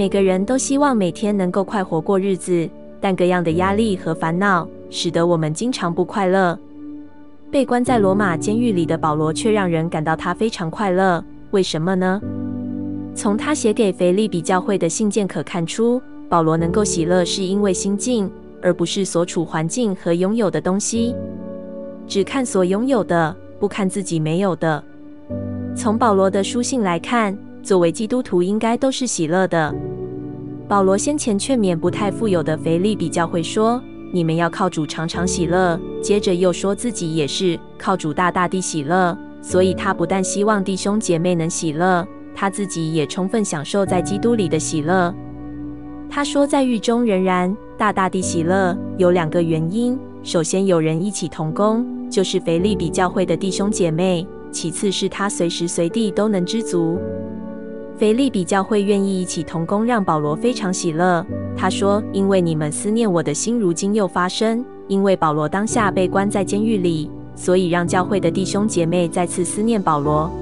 每个人都希望每天能够快活过日子，但各样的压力和烦恼使得我们经常不快乐。被关在罗马监狱里的保罗却让人感到他非常快乐，为什么呢？从他写给腓利比教会的信件可看出，保罗能够喜乐是因为心境，而不是所处环境和拥有的东西。只看所拥有的，不看自己没有的。从保罗的书信来看，作为基督徒应该都是喜乐的。保罗先前劝勉不太富有的腓立比教会说：“你们要靠主常常喜乐。”接着又说自己也是靠主大大地喜乐。所以他不但希望弟兄姐妹能喜乐，他自己也充分享受在基督里的喜乐。他说，在狱中仍然大大地喜乐，有两个原因：首先，有人一起同工，就是腓立比教会的弟兄姐妹。其次是他随时随地都能知足。腓利比教会愿意一起同工，让保罗非常喜乐。他说：“因为你们思念我的心，如今又发生。因为保罗当下被关在监狱里，所以让教会的弟兄姐妹再次思念保罗。”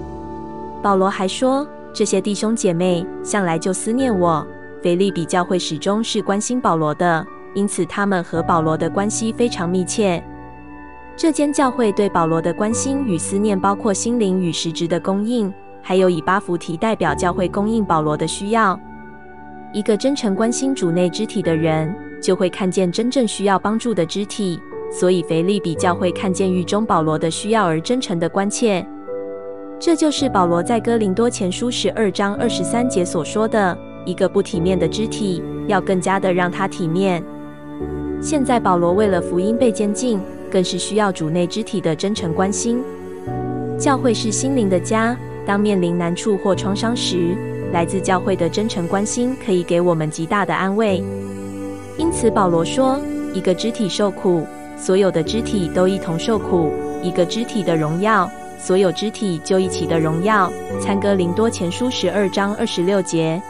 保罗还说：“这些弟兄姐妹向来就思念我。腓利比教会始终是关心保罗的，因此他们和保罗的关系非常密切。”这间教会对保罗的关心与思念，包括心灵与实质的供应，还有以巴弗提代表教会供应保罗的需要。一个真诚关心主内肢体的人，就会看见真正需要帮助的肢体。所以腓立比教会看见狱中保罗的需要而真诚的关切。这就是保罗在哥林多前书十二章二十三节所说的：一个不体面的肢体，要更加的让他体面。现在保罗为了福音被监禁。更是需要主内肢体的真诚关心。教会是心灵的家，当面临难处或创伤时，来自教会的真诚关心可以给我们极大的安慰。因此，保罗说：“一个肢体受苦，所有的肢体都一同受苦；一个肢体的荣耀，所有肢体就一起的荣耀。”参哥林多前书十二章二十六节。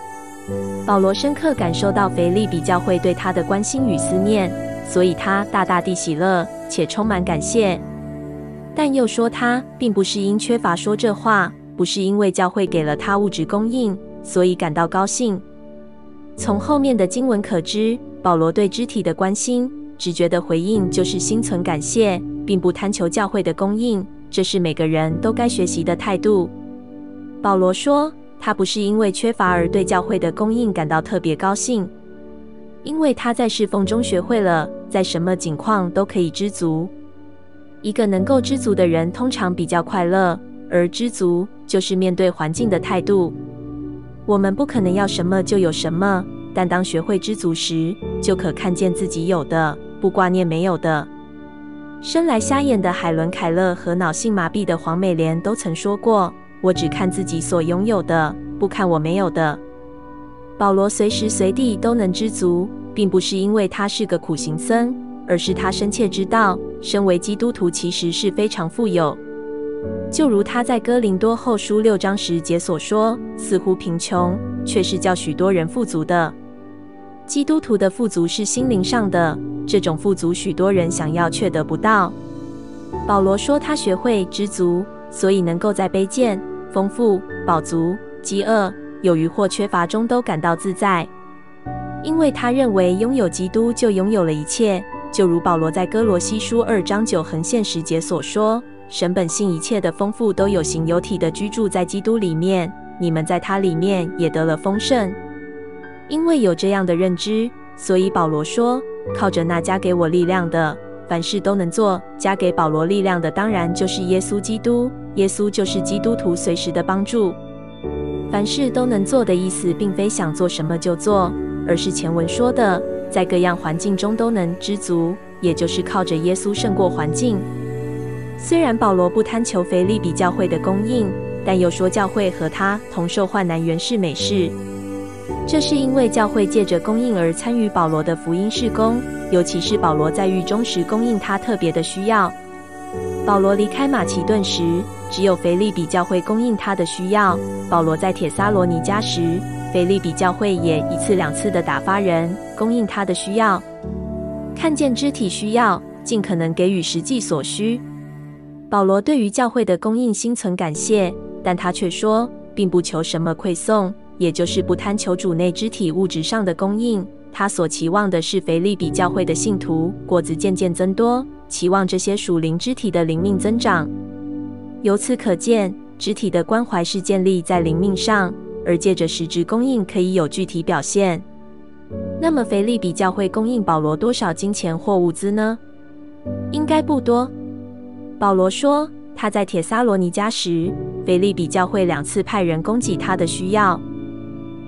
保罗深刻感受到腓利比教会对他的关心与思念，所以他大大地喜乐。且充满感谢，但又说他并不是因缺乏说这话，不是因为教会给了他物质供应，所以感到高兴。从后面的经文可知，保罗对肢体的关心，直觉的回应就是心存感谢，并不贪求教会的供应，这是每个人都该学习的态度。保罗说，他不是因为缺乏而对教会的供应感到特别高兴。因为他在侍奉中学会了，在什么境况都可以知足。一个能够知足的人，通常比较快乐，而知足就是面对环境的态度。我们不可能要什么就有什么，但当学会知足时，就可看见自己有的，不挂念没有的。生来瞎眼的海伦·凯勒和脑性麻痹的黄美莲都曾说过：“我只看自己所拥有的，不看我没有的。”保罗随时随地都能知足，并不是因为他是个苦行僧，而是他深切知道，身为基督徒其实是非常富有。就如他在哥林多后书六章十节所说：“似乎贫穷，却是叫许多人富足的。”基督徒的富足是心灵上的，这种富足许多人想要却得不到。保罗说他学会知足，所以能够在卑贱、丰富、饱足、饥饿。有余或缺乏中都感到自在，因为他认为拥有基督就拥有了一切。就如保罗在哥罗西书二章九横线十节所说：“神本性一切的丰富都有形有体的居住在基督里面，你们在他里面也得了丰盛。”因为有这样的认知，所以保罗说：“靠着那加给我力量的，凡事都能做。”加给保罗力量的，当然就是耶稣基督。耶稣就是基督徒随时的帮助。凡事都能做的意思，并非想做什么就做，而是前文说的，在各样环境中都能知足，也就是靠着耶稣胜过环境。虽然保罗不贪求腓立比教会的供应，但又说教会和他同受患难原是美事。这是因为教会借着供应而参与保罗的福音事工，尤其是保罗在狱中时供应他特别的需要。保罗离开马其顿时，只有腓立比教会供应他的需要。保罗在帖撒罗尼迦时，腓立比教会也一次两次的打发人供应他的需要。看见肢体需要，尽可能给予实际所需。保罗对于教会的供应心存感谢，但他却说，并不求什么馈送，也就是不贪求主内肢体物质上的供应。他所期望的是腓利比教会的信徒果子渐渐增多，期望这些属灵肢体的灵命增长。由此可见，肢体的关怀是建立在灵命上，而借着实质供应可以有具体表现。那么，腓利比教会供应保罗多少金钱或物资呢？应该不多。保罗说，他在铁撒罗尼迦时，腓立比教会两次派人供给他的需要。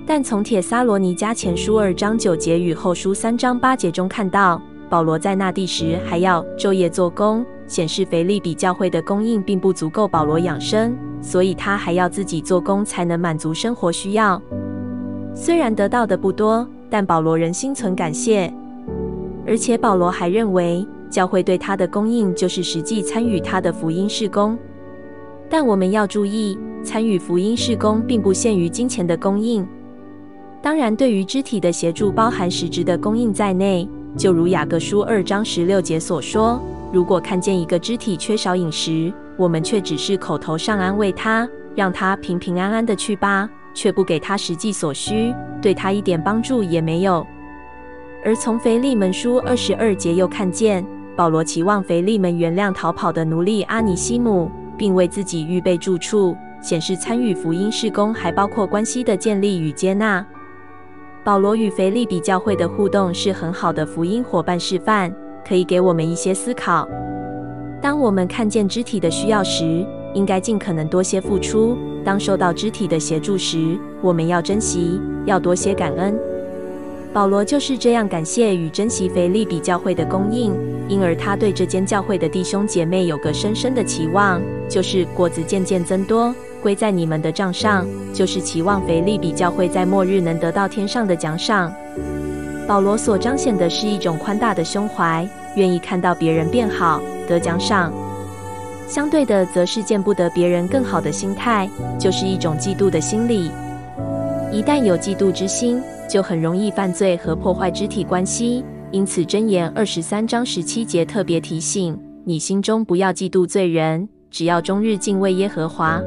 但从铁撒罗尼迦前书二章九节与后书三章八节中看到，保罗在那地时还要昼夜做工，显示腓立比教会的供应并不足够保罗养生，所以他还要自己做工才能满足生活需要。虽然得到的不多，但保罗仍心存感谢，而且保罗还认为教会对他的供应就是实际参与他的福音事工。但我们要注意，参与福音事工并不限于金钱的供应。当然，对于肢体的协助，包含实质的供应在内。就如雅各书二章十六节所说：“如果看见一个肢体缺少饮食，我们却只是口头上安慰他，让他平平安安的去吧，却不给他实际所需，对他一点帮助也没有。”而从腓利门书二十二节又看见，保罗期望腓利门原谅逃跑的奴隶阿尼西姆，并为自己预备住处，显示参与福音事工还包括关系的建立与接纳。保罗与腓利比教会的互动是很好的福音伙伴示范，可以给我们一些思考。当我们看见肢体的需要时，应该尽可能多些付出；当受到肢体的协助时，我们要珍惜，要多些感恩。保罗就是这样感谢与珍惜腓利比教会的供应，因而他对这间教会的弟兄姐妹有个深深的期望，就是果子渐渐增多。归在你们的账上，就是期望腓立比教会在末日能得到天上的奖赏。保罗所彰显的是一种宽大的胸怀，愿意看到别人变好，得奖赏。相对的，则是见不得别人更好的心态，就是一种嫉妒的心理。一旦有嫉妒之心，就很容易犯罪和破坏肢体关系。因此，箴言二十三章十七节特别提醒你心中不要嫉妒罪人，只要终日敬畏耶和华。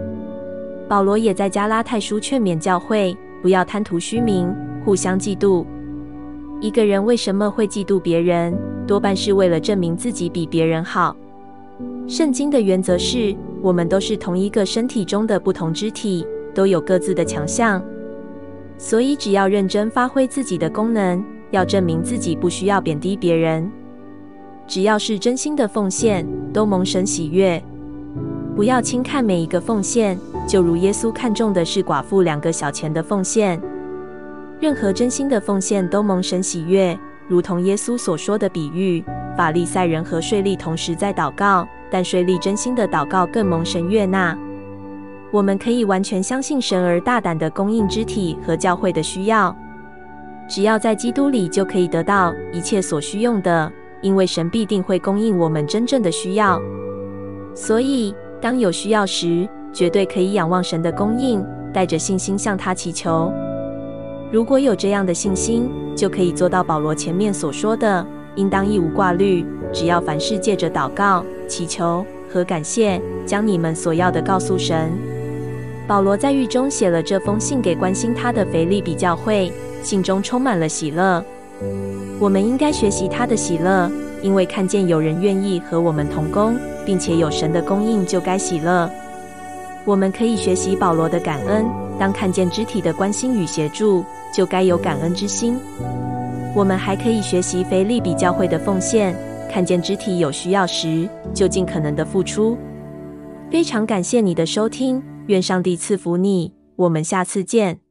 保罗也在加拉太书劝勉教会，不要贪图虚名，互相嫉妒。一个人为什么会嫉妒别人？多半是为了证明自己比别人好。圣经的原则是，我们都是同一个身体中的不同肢体，都有各自的强项。所以，只要认真发挥自己的功能，要证明自己不需要贬低别人。只要是真心的奉献，都蒙神喜悦。不要轻看每一个奉献。就如耶稣看重的是寡妇两个小钱的奉献，任何真心的奉献都蒙神喜悦。如同耶稣所说的比喻，法利赛人和税吏同时在祷告，但税吏真心的祷告更蒙神悦纳。我们可以完全相信神而大胆的供应肢体和教会的需要。只要在基督里，就可以得到一切所需用的，因为神必定会供应我们真正的需要。所以，当有需要时，绝对可以仰望神的供应，带着信心向他祈求。如果有这样的信心，就可以做到保罗前面所说的，应当一无挂虑，只要凡事借着祷告、祈求和感谢，将你们所要的告诉神。保罗在狱中写了这封信给关心他的腓力比教会，信中充满了喜乐。我们应该学习他的喜乐，因为看见有人愿意和我们同工，并且有神的供应，就该喜乐。我们可以学习保罗的感恩，当看见肢体的关心与协助，就该有感恩之心。我们还可以学习腓力比教会的奉献，看见肢体有需要时，就尽可能的付出。非常感谢你的收听，愿上帝赐福你，我们下次见。